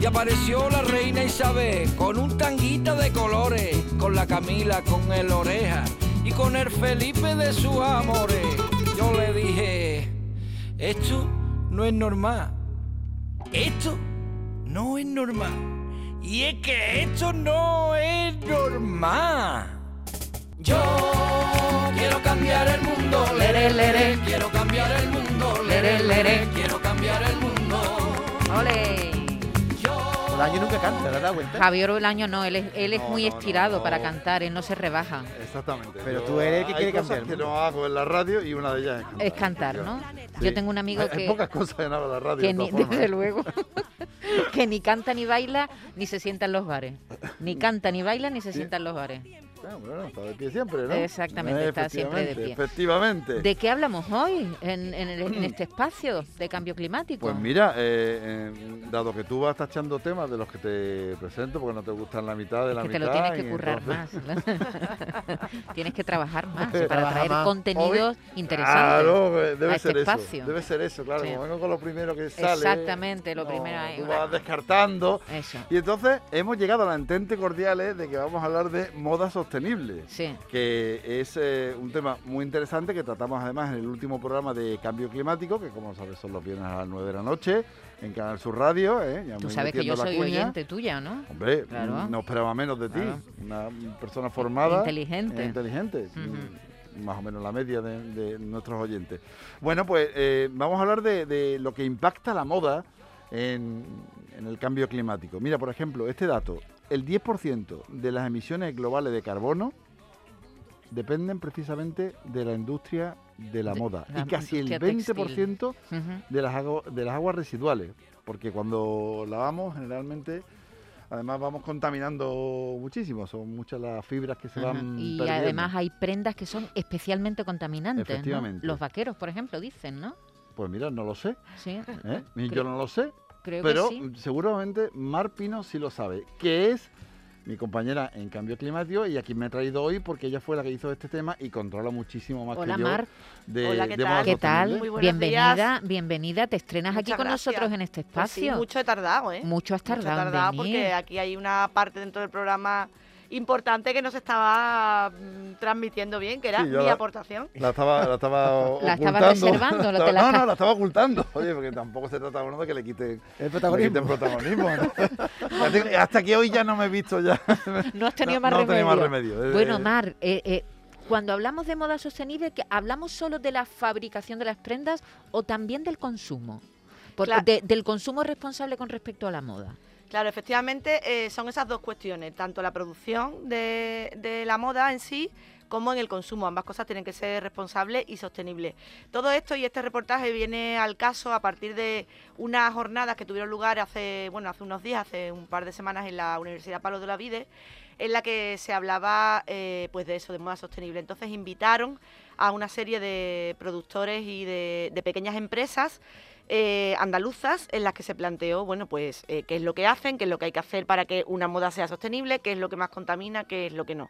Y apareció la reina Isabel con un tanguita de colores, con la Camila, con el oreja y con el Felipe de sus amores. Yo le dije, esto no es normal. Esto no es normal. Y es que esto no es normal. Yo quiero cambiar el mundo, lere, lere, quiero cambiar el mundo, lere, lere, quiero cambiar el mundo. ¡Ole! Bolaño nunca canta, ¿te dado cuenta? Javier Bolaño no, él es, él es No, muy no, estirado no. para cantar, él no se rebaja. Exactamente. Pero Yo- tú eres el que hay quiere cosas cambiar que no hago en la radio y una de ellas es cantar. Es cantar, ¿no? Sí. Yo tengo un amigo Hay- hay que, pocas cosas en la radio. que ni, desde luego, que ni canta ni baila ni se sienta en los bares. Ni canta ni baila ni se sienta en los bares. Ah, bueno, está de pie siempre, ¿no? Exactamente, está siempre de efectivamente, pie. Efectivamente. ¿De qué hablamos hoy en, en el- en este espacio de cambio climático? Pues mira, eh, eh, dado que tú vas tachando temas de los que te presento porque no te gustan la mitad de la que te mitad. lo tienes que currar entonces- más. tienes que trabajar más para Trabaja traer más. contenidos interesantes. Claro, debe a este ser eso. espacio. Debe ser eso, claro. Sí. Como vengo con lo primero que sale. Exactamente, lo no, primero ahí, Tú una- vas descartando. Eso, Y entonces hemos llegado a la entente cordial eh, de que vamos a hablar de moda sostenible. sí. que es eh, un tema muy interesante que tratamos además en el último programa de cambio climático, que como sabes son los viernes a las 9 de la noche, en Canal Sur Radio. eh, ya Tú sabes que yo soy cuña. oyente tuya, ¿no? Hombre, Claro. no esperaba menos de ti, Claro. una persona formada. Inteligente. inteligente. Mm, Más o menos la media de, de nuestros oyentes. Bueno, pues eh, vamos a hablar de, de lo que impacta la moda en, en el cambio climático. Mira, por ejemplo, este dato. El 10% de las emisiones globales de carbono dependen precisamente de la industria de la De moda. la Y casi el industria 20% Ujú. de las, de las aguas residuales. Porque cuando lavamos, generalmente, además vamos contaminando muchísimo. Son muchas las fibras que se Ajá. van Y perdiendo. además hay prendas que son especialmente contaminantes. ¿no? Efectivamente. Los vaqueros, por ejemplo, dicen, ¿no? Pues mira, no lo sé. Sí, ¿eh? Yo no lo sé. Creo Pero que sí. seguramente Mar Pino sí lo sabe. Que es mi compañera en cambio climático y a quien me ha traído hoy porque ella fue la que hizo este tema y controla muchísimo más Hola, que yo Mar. de, Hola, ¿qué de tal? ¿Qué tal? Muy bienvenida, días. bienvenida. Te estrenas aquí con gracias. nosotros en este Pues sí, espacio. mucho he tardado, ¿eh? Mucho has Mucho he tardado, en tardado venir. porque aquí hay una parte dentro del programa importante que no se estaba mm, transmitiendo bien, que era Sí, mi la- aportación. La estaba, la estaba La estaba ocultando. reservando, la- Estaba- te la no, no, la estaba ocultando. Oye, porque tampoco se trata uno de que le quiten, El protagonismo. quiten protagonismo. Hasta- Hasta que hoy ya no me he visto ya. No has tenido No- más no he remedio. tenido más remedio. Eh, Bueno, Mar, eh, eh, cuando hablamos de moda sostenible, que ¿hablamos solo de la fabricación de las prendas o también del consumo? Porque de- del consumo responsable con respecto a la moda. Claro, efectivamente eh, son esas dos cuestiones, tanto la producción de, la moda en sí como en el consumo. Ambas cosas tienen que ser responsables y sostenibles. Todo esto y este reportaje viene al caso a partir de unas jornadas que tuvieron lugar hace, bueno, hace unos días, hace un par de semanas en la Universidad Palo de la Vide, en la que se hablaba eh, pues de eso, de moda sostenible. Entonces invitaron a una serie de productores y de, de pequeñas empresas eh, andaluzas en las que se planteó, bueno, pues eh, qué es lo que hacen, qué es lo que hay que hacer para que una moda sea sostenible, qué es lo que más contamina, qué es lo que no.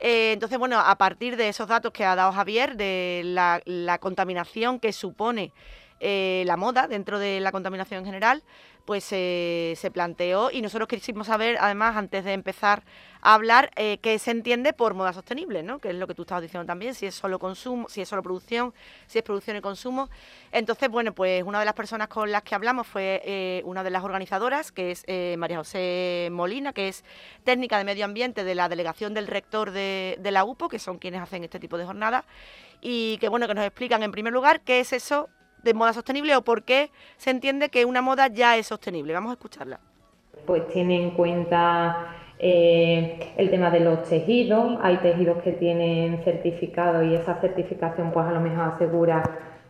Eh, entonces, bueno, a partir de esos datos que ha dado Javier, de la, la contaminación que supone eh, la moda dentro de la contaminación en general, pues eh, se planteó y nosotros quisimos saber, además, antes de empezar a hablar, eh, qué se entiende por moda sostenible, ¿no? Que es lo que tú estabas diciendo también, si es solo consumo, si es solo producción, si es producción y consumo. Entonces, bueno, pues una de las personas con las que hablamos fue una de las organizadoras, que es María José Molina, que es técnica de medio ambiente de la delegación del rector de, de la UPO, que son quienes hacen este tipo de jornadas, y que bueno, que nos explican en primer lugar qué es eso de moda sostenible o por qué se entiende que una moda ya es sostenible. Vamos a escucharla. pues tiene en cuenta eh, el tema de los tejidos. Hay tejidos que tienen certificado y esa certificación pues a lo mejor asegura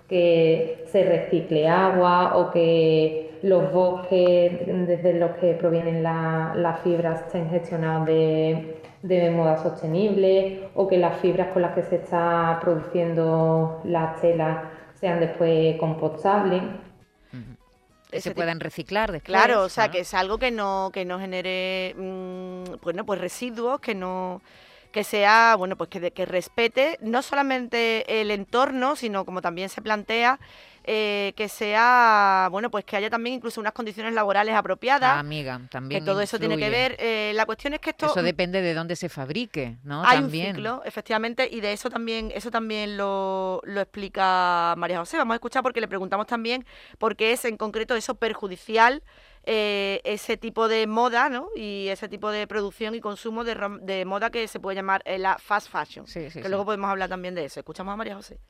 que se recicle agua o que los bosques desde los que provienen las fibras estén gestionados de, de moda sostenible o que las fibras con las que se está produciendo las telas sean después compostables. Que se puedan reciclar después. Claro, o sea, que es algo que no, que no genere mm, bueno, pues residuos, que no que sea, bueno, pues que, que respete no solamente el entorno, sino como también se plantea, eh, que sea, bueno, pues que haya también incluso unas condiciones laborales apropiadas. Ah, amiga, también. Que todo eso tiene que ver. Eh, la cuestión es que esto. Eso depende de dónde se fabrique, ¿no? Hay también. un ciclo, efectivamente, y de eso también, eso también lo, lo explica María José. Vamos a escuchar porque le preguntamos también por qué es en concreto eso perjudicial. Eh, ese tipo de moda ¿no? y ese tipo de producción y consumo de, de moda que se puede llamar la fast fashion. que luego podemos hablar también de eso. Escuchamos a María José.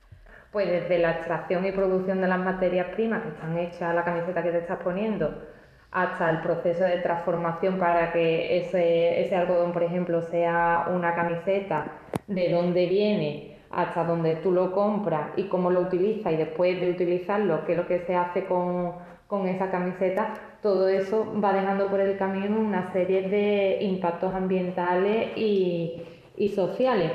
Pues desde la extracción y producción de las materias primas que están hechas la camiseta que te estás poniendo, hasta el proceso de transformación para que ese, ese algodón, por ejemplo, sea una camiseta, de dónde viene, hasta dónde tú lo compras y cómo lo utilizas y después de utilizarlo, qué es lo que se hace con, con esa camiseta, todo eso va dejando por el camino una serie de impactos ambientales y, y sociales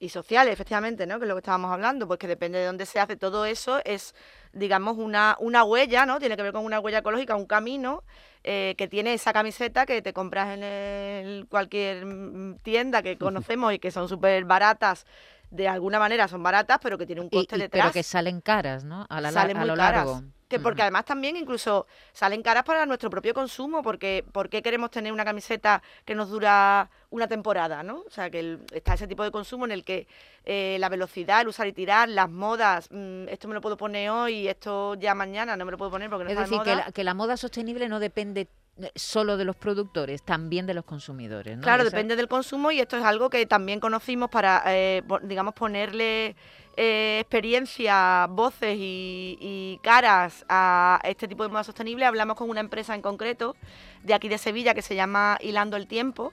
y sociales, efectivamente, ¿no? Que es lo que estábamos hablando, pues que depende de dónde se hace todo eso, es, digamos, una, una huella, ¿no? Tiene que ver con una huella ecológica, un camino eh, que tiene esa camiseta que te compras en el, cualquier mm, tienda que conocemos y que son súper baratas de alguna manera son baratas, pero que tiene un coste detrás. Pero que salen caras, ¿no? A, la, a lo largo. Que porque además también incluso salen caras para nuestro propio consumo, porque ¿por qué queremos tener una camiseta que nos dura una temporada, ¿no? O sea, que está ese tipo de consumo en el que eh, la velocidad, el usar y tirar, las modas, mm, esto me lo puedo poner hoy, y esto ya mañana no me lo puedo poner porque no es decir, Que, la, que la moda sostenible no depende solo de los productores, también de los consumidores. ¿no? Claro, depende del consumo y esto es algo que también conocimos para, eh, digamos, ponerle eh, experiencia, voces y, caras a este tipo de moda sostenible, hablamos con una empresa en concreto de aquí de Sevilla que se llama Hilando el Tiempo,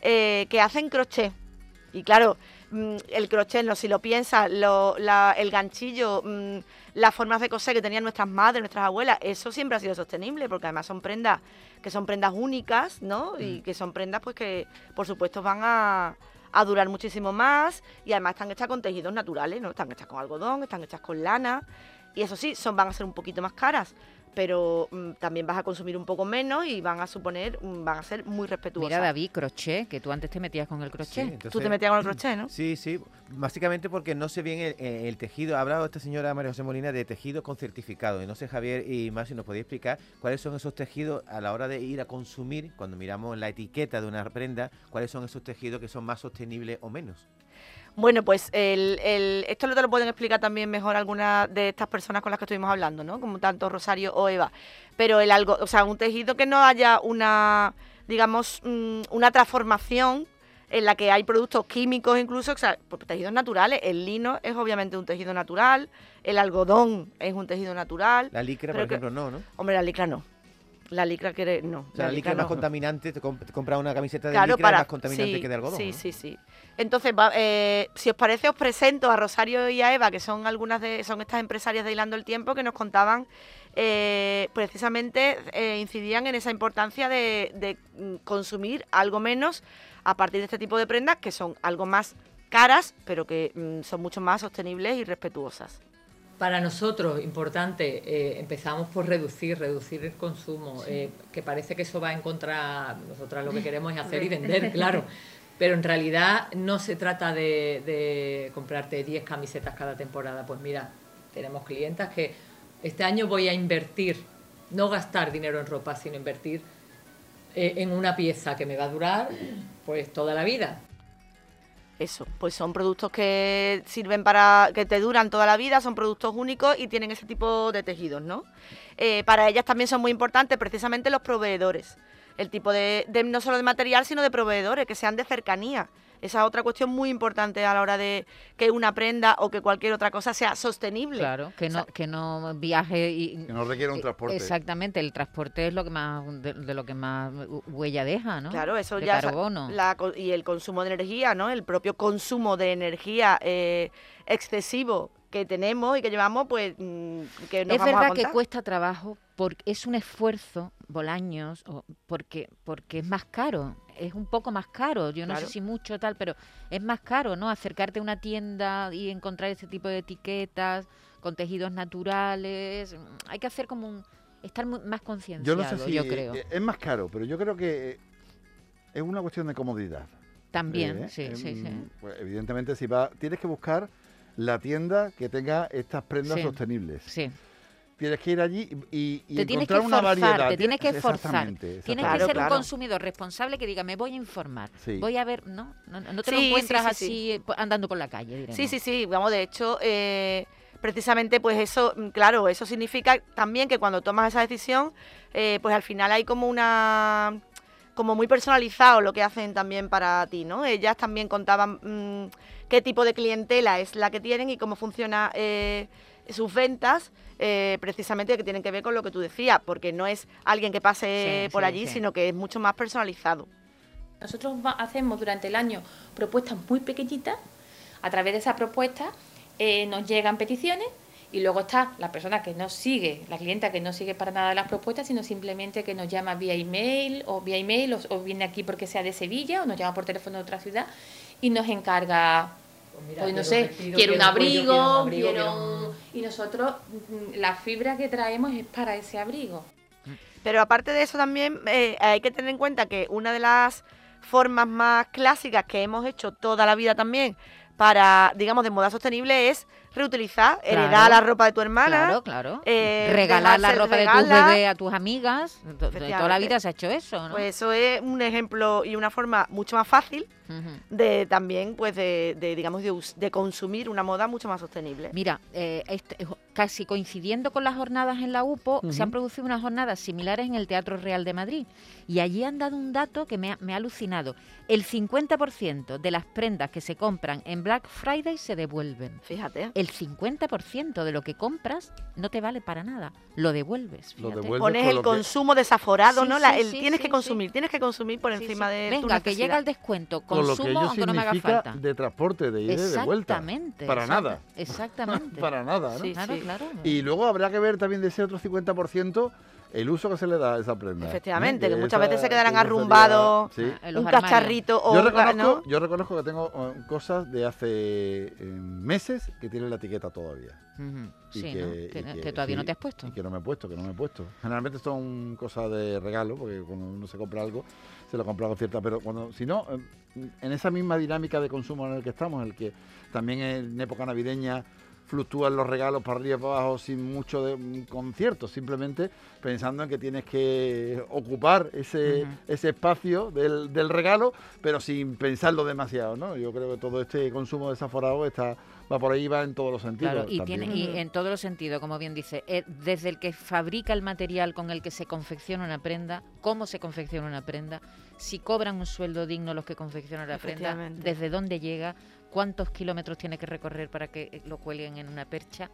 eh, que hacen crochet. Y claro, el crochet, no, si lo piensas, el ganchillo, mm, las formas de coser que tenían nuestras madres, nuestras abuelas, eso siempre ha sido sostenible, porque además son prendas que son prendas únicas, ¿no? Y mm. que son prendas pues que, por supuesto, van a a durar muchísimo más y además están hechas con tejidos naturales, ¿no? Están hechas con algodón, están hechas con lana y eso sí, son, van a ser un poquito más caras, pero mm, también vas a consumir un poco menos y van a suponer, mm, van a ser muy respetuosas. Mira, David, crochet, que tú antes te metías con el crochet. tú te metías con el crochet, ¿no? Sí, sí, básicamente porque no sé bien el, tejido. Ha hablado esta señora María José Molina de tejido con certificado. Y no sé, Javier y más si nos podéis explicar cuáles son esos tejidos a la hora de ir a consumir, cuando miramos la etiqueta de una prenda, cuáles son esos tejidos que son más sostenibles o menos. Bueno, pues el, el, esto lo te lo pueden explicar también mejor algunas de estas personas con las que estuvimos hablando, ¿no? Como tanto Rosario o Eva. Pero el algo, o sea, un tejido que no haya una, digamos, mm, una transformación en la que hay productos químicos incluso, o sea, pues, tejidos naturales. El lino es obviamente un tejido natural, el algodón es un tejido natural. La licra, por ejemplo, no, ¿no? Hombre, la licra no. La licra que no. O sea, la, licra, es más contaminante, te, compras una camiseta de licra más contaminante que de algodón. Sí, sí, sí. Entonces, eh, si os parece, os presento a Rosario y a Eva, que son algunas de, son estas empresarias de Hilando el Tiempo, que nos contaban eh, precisamente eh, incidían en esa importancia de, mm, consumir algo menos a partir de este tipo de prendas que son algo más caras, pero que mm, son mucho más sostenibles y respetuosas. Para nosotros, importante, eh, empezamos por reducir, reducir el consumo, eh, que parece que eso va en contra, nosotras lo que queremos es hacer y vender, claro, pero en realidad no se trata de, comprarte 10 camisetas cada temporada, pues mira, tenemos clientas que este año voy a invertir, no gastar dinero en ropa, sino invertir eh, en una pieza que me va a durar pues toda la vida eso, pues son productos que sirven para que te duran toda la vida, son productos únicos y tienen ese tipo de tejidos, ¿no? Eh, para ellas también son muy importantes precisamente los proveedores, el tipo de, no solo de material, sino de proveedores, que sean de cercanía. Esa es otra cuestión muy importante a la hora de que una prenda o que cualquier otra cosa sea sostenible. Claro, que no, que no viaje y... Que no requiera un transporte. Exactamente, el transporte es lo que más de, lo que más huella deja, ¿no? Claro, eso ya... La, y el consumo de energía, ¿no? El propio consumo de energía eh, excesivo que tenemos y que llevamos, pues mm, que nos es vamos a verdad que cuesta trabajo porque es un esfuerzo, Bolaños, o porque, porque es más caro, es un poco más caro, yo no Claro. sé si mucho tal, pero es más caro, ¿no? Acercarte a una tienda y encontrar ese tipo de etiquetas con tejidos naturales, hay que hacer como un, estar mu- más Yo concienciado, no sé si yo creo. es más caro, pero yo creo que eh, es una cuestión de comodidad. También, ¿eh? sí, Eh, sí, sí. mm, pues, evidentemente, si va, tienes que buscar la tienda que tenga estas prendas Sí. sostenibles. Sí. Tienes que ir allí y, y Te tienes que encontrar una forzar, variedad. te tienes que forzar. Exactamente, Tienes que ser Claro. un consumidor responsable que diga, me voy a informar, Sí. voy a ver, ¿no? No, no te lo Sí, encuentras sí, así sí. eh, andando por la calle, diremos. Sí, sí, sí, vamos, de hecho, eh, precisamente pues eso, mm, claro, eso significa también que cuando tomas esa decisión, eh, pues al final hay como una como muy personalizado lo que hacen también para ti, ¿no? Ellas también contaban mm, qué tipo de clientela es la que tienen y cómo funciona eh, sus ventas, eh, precisamente que tienen que ver con lo que tú decías, porque no es alguien que pase Sí, por sí, allí, sí. sino que es mucho más personalizado. Nosotros hacemos durante el año propuestas muy pequeñitas. A través de esas propuestas eh, nos llegan peticiones y luego está la persona que no sigue, la clienta que no sigue para nada las propuestas, sino simplemente que nos llama vía email o vía email o, o viene aquí porque sea de Sevilla o nos llama por teléfono de otra ciudad y nos encarga Pues mira, pues no quiero sé, un vestido, quiero un cuello, abrigo, quiero un abrigo, quiero quiero un- Y nosotros, mm, la fibra que traemos es para ese abrigo. Pero aparte de eso también eh, hay que tener en cuenta que una de las formas más clásicas que hemos hecho toda la vida también para, digamos, de moda sostenible es reutilizar, heredar la ropa de tu hermana. Claro, claro. eh, Regalar la ropa de regalar. bebés a tus amigas. Toda la vida se ha hecho eso, ¿no? Pues eso es un ejemplo y una forma mucho más fácil de también, pues, de, de, digamos, de, consumir una moda mucho más sostenible. Mira, eh, este- casi coincidiendo con las jornadas en la UPO, se han producido unas jornadas similares en el Teatro Real de Madrid. Y allí han dado un dato que me ha, me ha alucinado. El 50% de las prendas que se compran en Black Friday se devuelven. Fíjate. El 50% de lo que compras no te vale para nada. Lo devuelves. Lo devuelves Pones con el lo que- consumo desaforado, Sí, ¿no? La- sí, el sí, tienes sí, que sí. consumir, tienes que consumir por Sí, encima sí. de tu Venga, que llega necesidad. el descuento. con lo que Consumo ello aunque no me haga falta. de transporte, de ida y de vuelta. Exactamente. Para nada. Exactamente. Para nada, ¿no? Sí, Claro, sí. Claro. Y luego habrá que ver también de ese otro 50% el uso que se le da a esa prenda. Efectivamente, ¿eh? que muchas veces se quedarán arrumbados, Sí. En los Un cacharrito o Yo reconozco, ¿no? yo reconozco que tengo eh, cosas de hace eh, meses que tienen la etiqueta todavía. Y Sí, que, ¿no? y Que, que- que todavía no te has puesto. Y que no me he puesto, que no me he puesto. Generalmente son cosas de regalo, porque cuando uno se compra algo, se lo compra con cierta... Pero cuando, si no, eh, en esa misma dinámica de consumo en el que estamos, en el que también en época navideña fluctúan los regalos para arriba y para abajo sin mucho de, mm, concierto, simplemente pensando en que tienes que ocupar ese, ese espacio del, del regalo, pero sin pensarlo demasiado, ¿no? Yo creo que todo este consumo desaforado está va por ahí, va en todos los sentidos. Claro, y, también. tiene, y en todos los sentidos, como bien dice, eh, desde el que fabrica el material con el que se confecciona una prenda, cómo se confecciona una prenda, si cobran un sueldo digno los que confeccionan la prenda, desde dónde llega, cuántos kilómetros tiene que recorrer para que eh, lo cuelguen en una percha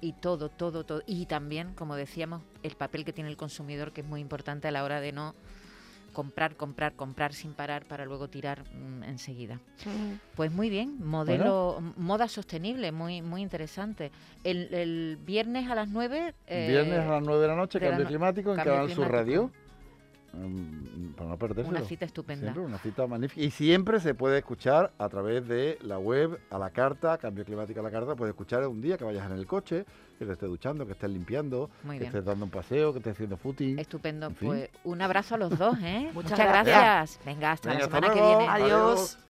y todo, todo, todo. Y también, como decíamos, el papel que tiene el consumidor, que es muy importante a la hora de no comprar, comprar, comprar sin parar para luego tirar mm, enseguida. Ujú. Pues muy bien, modelo, moda sostenible, muy muy interesante. El, el viernes a las 9... eh, Viernes a las 9 de la noche, de la cambio no- climático en cambio Canal Sur climático. Radio. Mm, para no. Una cita estupenda. Siempre una cita magnífica. Y siempre se puede escuchar a través de la web, a la carta, cambio climático a la carta. Puedes escuchar un día que vayas en el coche, que te estés duchando, que estés limpiando, Muy que bien. estés dando un paseo, que estés haciendo footing. Estupendo. En fin. Pues un abrazo a los dos, ¿eh? Muchas Muchas gracias. gracias. Venga, hasta Venga, la hasta semana que viene. Adiós.